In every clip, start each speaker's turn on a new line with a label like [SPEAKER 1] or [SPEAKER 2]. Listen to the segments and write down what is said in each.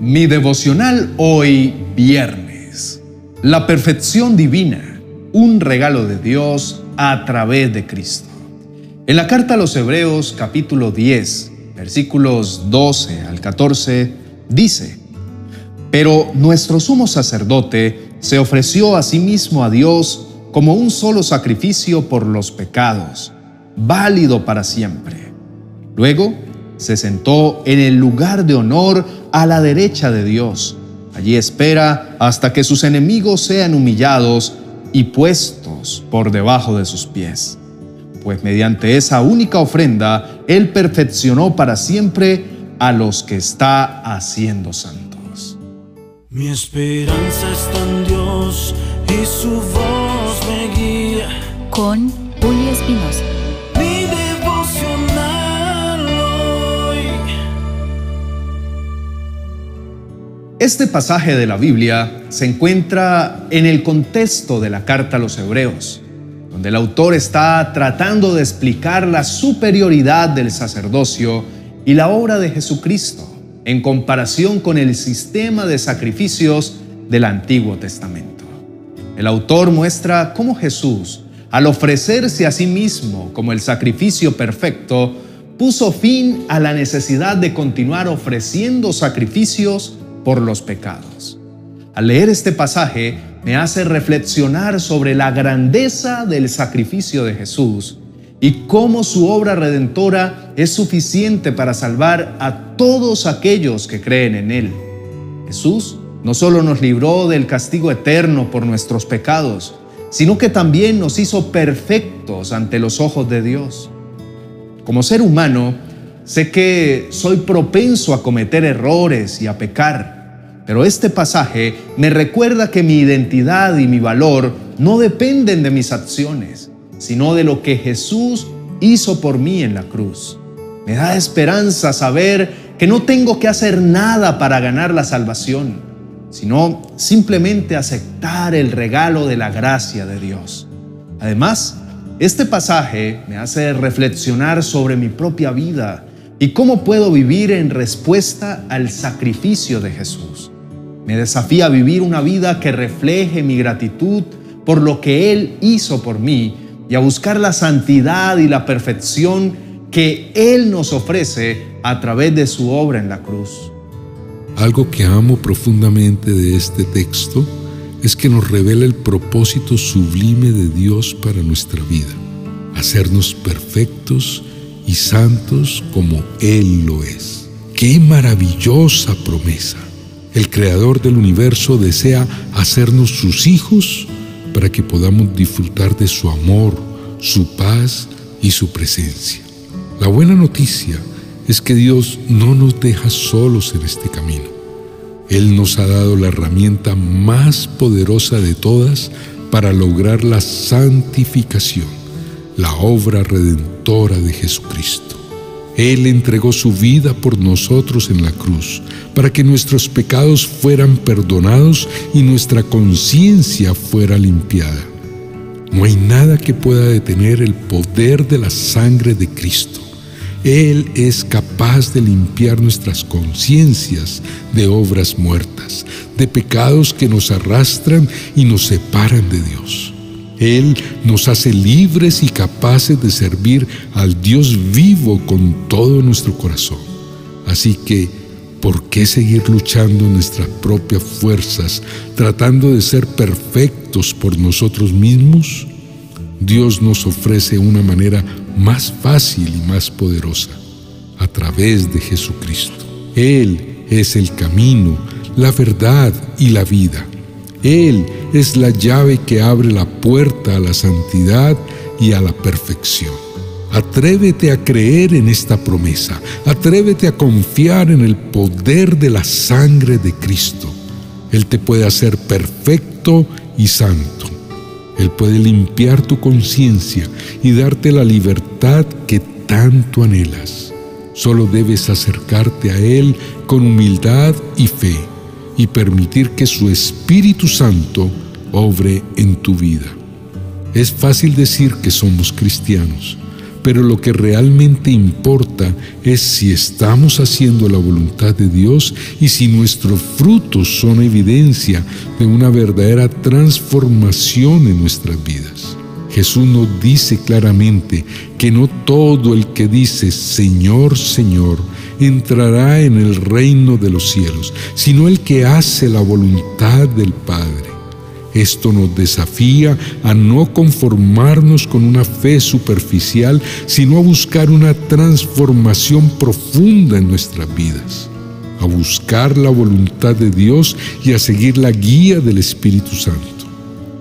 [SPEAKER 1] Mi devocional hoy viernes. La perfección divina, un regalo de Dios a través de Cristo. En la carta a los Hebreos capítulo 10, versículos 12 al 14, dice, Pero nuestro sumo sacerdote se ofreció a sí mismo a Dios como un solo sacrificio por los pecados, válido para siempre. Luego, se sentó en el lugar de honor a la derecha de Dios. Allí espera hasta que sus enemigos sean humillados y puestos por debajo de sus pies. Pues mediante esa única ofrenda, Él perfeccionó para siempre a los que está haciendo santos.
[SPEAKER 2] Mi esperanza está en Dios y su voz me guía.
[SPEAKER 3] Con Julio Espinosa.
[SPEAKER 1] Este pasaje de la Biblia se encuentra en el contexto de la carta a los hebreos, donde el autor está tratando de explicar la superioridad del sacerdocio y la obra de Jesucristo en comparación con el sistema de sacrificios del Antiguo Testamento. El autor muestra cómo Jesús, al ofrecerse a sí mismo como el sacrificio perfecto, puso fin a la necesidad de continuar ofreciendo sacrificios por los pecados. Al leer este pasaje me hace reflexionar sobre la grandeza del sacrificio de Jesús y cómo su obra redentora es suficiente para salvar a todos aquellos que creen en Él. Jesús no solo nos libró del castigo eterno por nuestros pecados, sino que también nos hizo perfectos ante los ojos de Dios. Como ser humano, sé que soy propenso a cometer errores y a pecar, pero este pasaje me recuerda que mi identidad y mi valor no dependen de mis acciones, sino de lo que Jesús hizo por mí en la cruz. Me da esperanza saber que no tengo que hacer nada para ganar la salvación, sino simplemente aceptar el regalo de la gracia de Dios. Además, este pasaje me hace reflexionar sobre mi propia vida y cómo puedo vivir en respuesta al sacrificio de Jesús. Me desafía a vivir una vida que refleje mi gratitud por lo que Él hizo por mí y a buscar la santidad y la perfección que Él nos ofrece a través de su obra en la cruz.
[SPEAKER 4] Algo que amo profundamente de este texto es que nos revela el propósito sublime de Dios para nuestra vida, hacernos perfectos y santos como Él lo es. ¡Qué maravillosa promesa! El Creador del universo desea hacernos sus hijos para que podamos disfrutar de su amor, su paz y su presencia. La buena noticia es que Dios no nos deja solos en este camino. Él nos ha dado la herramienta más poderosa de todas para lograr la santificación, la obra redentora de Jesucristo. Él entregó su vida por nosotros en la cruz, para que nuestros pecados fueran perdonados y nuestra conciencia fuera limpiada. No hay nada que pueda detener el poder de la sangre de Cristo. Él es capaz de limpiar nuestras conciencias de obras muertas, de pecados que nos arrastran y nos separan de Dios. Él nos hace libres y capaces de servir al Dios vivo con todo nuestro corazón. Así que, ¿por qué seguir luchando nuestras propias fuerzas, tratando de ser perfectos por nosotros mismos? Dios nos ofrece una manera más fácil y más poderosa, a través de Jesucristo. Él es el camino, la verdad y la vida. Él es la llave que abre la puerta a la santidad y a la perfección. Atrévete a creer en esta promesa. Atrévete a confiar en el poder de la sangre de Cristo. Él te puede hacer perfecto y santo. Él puede limpiar tu conciencia y darte la libertad que tanto anhelas. Solo debes acercarte a Él con humildad y fe y permitir que su Espíritu Santo obre en tu vida. Es fácil decir que somos cristianos, pero lo que realmente importa es si estamos haciendo la voluntad de Dios y si nuestros frutos son evidencia de una verdadera transformación en nuestras vidas. Jesús nos dice claramente que no todo el que dice Señor, Señor, entrará en el reino de los cielos, sino el que hace la voluntad del Padre. Esto nos desafía a no conformarnos con una fe superficial, sino a buscar una transformación profunda en nuestras vidas, a buscar la voluntad de Dios y a seguir la guía del Espíritu Santo.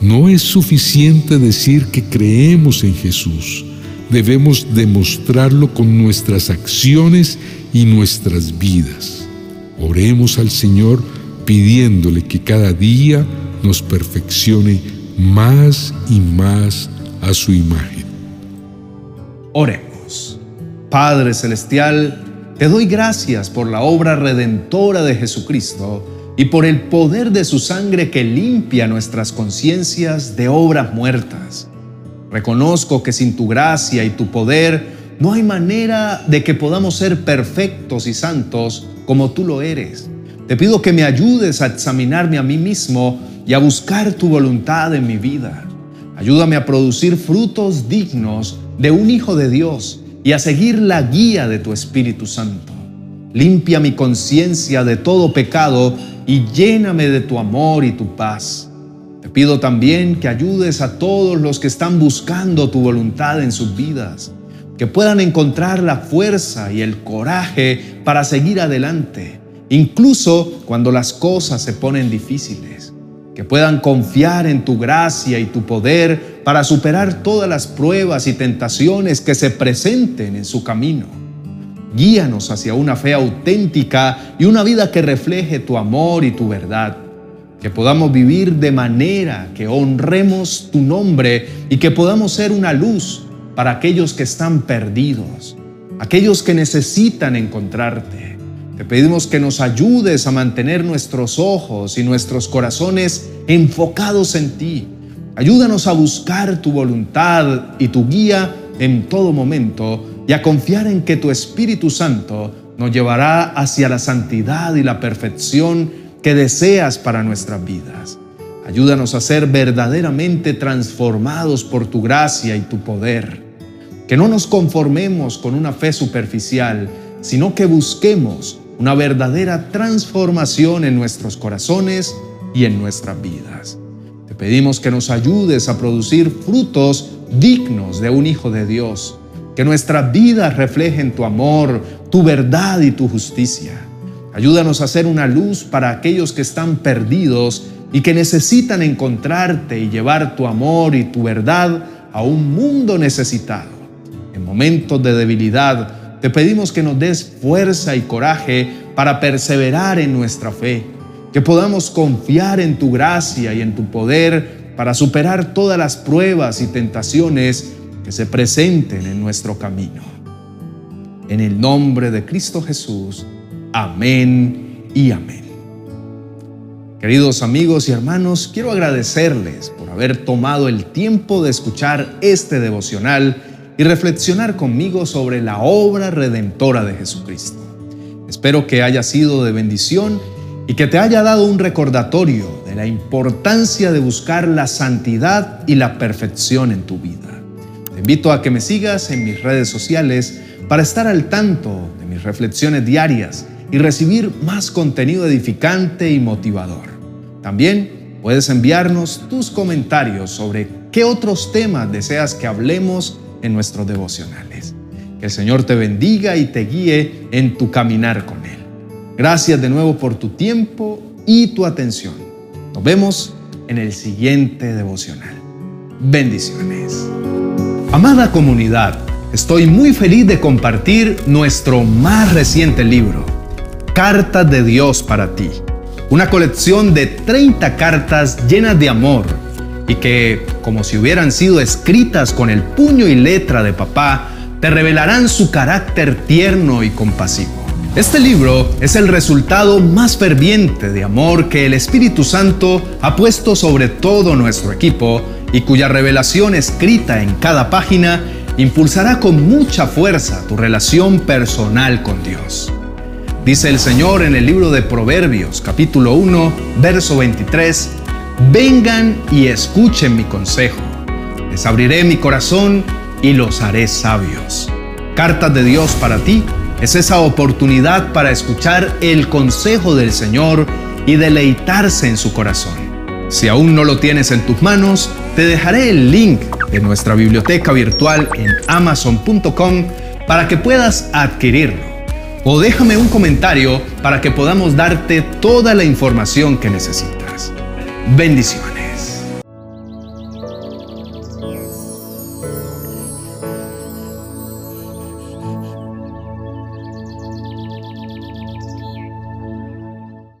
[SPEAKER 4] No es suficiente decir que creemos en Jesús, debemos demostrarlo con nuestras acciones y nuestras vidas. Oremos al Señor pidiéndole que cada día nos perfeccione más y más a su imagen.
[SPEAKER 1] Oremos. Padre Celestial, te doy gracias por la obra redentora de Jesucristo y por el poder de su sangre que limpia nuestras conciencias de obras muertas. Reconozco que sin tu gracia y tu poder no hay manera de que podamos ser perfectos y santos como tú lo eres. Te pido que me ayudes a examinarme a mí mismo y a buscar tu voluntad en mi vida. Ayúdame a producir frutos dignos de un Hijo de Dios y a seguir la guía de tu Espíritu Santo. Limpia mi conciencia de todo pecado y lléname de tu amor y tu paz. Pido también que ayudes a todos los que están buscando tu voluntad en sus vidas, que puedan encontrar la fuerza y el coraje para seguir adelante, incluso cuando las cosas se ponen difíciles que puedan confiar en tu gracia y tu poder para superar todas las pruebas y tentaciones que se presenten en su camino. Guíanos hacia una fe auténtica y una vida que refleje tu amor y tu verdad. Que podamos vivir de manera que honremos tu nombre y que podamos ser una luz para aquellos que están perdidos, aquellos que necesitan encontrarte. Te pedimos que nos ayudes a mantener nuestros ojos y nuestros corazones enfocados en ti. Ayúdanos a buscar tu voluntad y tu guía en todo momento y a confiar en que tu Espíritu Santo nos llevará hacia la santidad y la perfección que deseas para nuestras vidas. Ayúdanos a ser verdaderamente transformados por tu gracia y tu poder. Que no nos conformemos con una fe superficial, sino que busquemos una verdadera transformación en nuestros corazones y en nuestras vidas. Te pedimos que nos ayudes a producir frutos dignos de un Hijo de Dios, que nuestras vidas reflejen tu amor, tu verdad y tu justicia. Ayúdanos a ser una luz para aquellos que están perdidos y que necesitan encontrarte y llevar tu amor y tu verdad a un mundo necesitado. En momentos de debilidad, te pedimos que nos des fuerza y coraje para perseverar en nuestra fe, que podamos confiar en tu gracia y en tu poder para superar todas las pruebas y tentaciones que se presenten en nuestro camino. En el nombre de Cristo Jesús, amén y amén. Queridos amigos y hermanos, quiero agradecerles por haber tomado el tiempo de escuchar este devocional y reflexionar conmigo sobre la obra redentora de Jesucristo. Espero que haya sido de bendición y que te haya dado un recordatorio de la importancia de buscar la santidad y la perfección en tu vida. Te invito a que me sigas en mis redes sociales para estar al tanto de mis reflexiones diarias y recibir más contenido edificante y motivador. También puedes enviarnos tus comentarios sobre qué otros temas deseas que hablemos en nuestros devocionales. Que el Señor te bendiga y te guíe en tu caminar con Él. Gracias de nuevo por tu tiempo y tu atención. Nos vemos en el siguiente devocional. Bendiciones. Amada comunidad, estoy muy feliz de compartir nuestro más reciente libro, Cartas de Dios para ti. Una colección de 30 cartas llenas de amor y que, como si hubieran sido escritas con el puño y letra de papá, te revelarán su carácter tierno y compasivo. Este libro es el resultado más ferviente de amor que el Espíritu Santo ha puesto sobre todo nuestro equipo y cuya revelación escrita en cada página impulsará con mucha fuerza tu relación personal con Dios. Dice el Señor en el libro de Proverbios capítulo 1, verso 23, Vengan y escuchen mi consejo. Les abriré mi corazón y los haré sabios. Cartas de Dios para ti es esa oportunidad para escuchar el consejo del Señor y deleitarse en su corazón. Si aún no lo tienes en tus manos, te dejaré el link de nuestra biblioteca virtual en amazon.com para que puedas adquirirlo. O déjame un comentario para que podamos darte toda la información que necesitas. Bendiciones.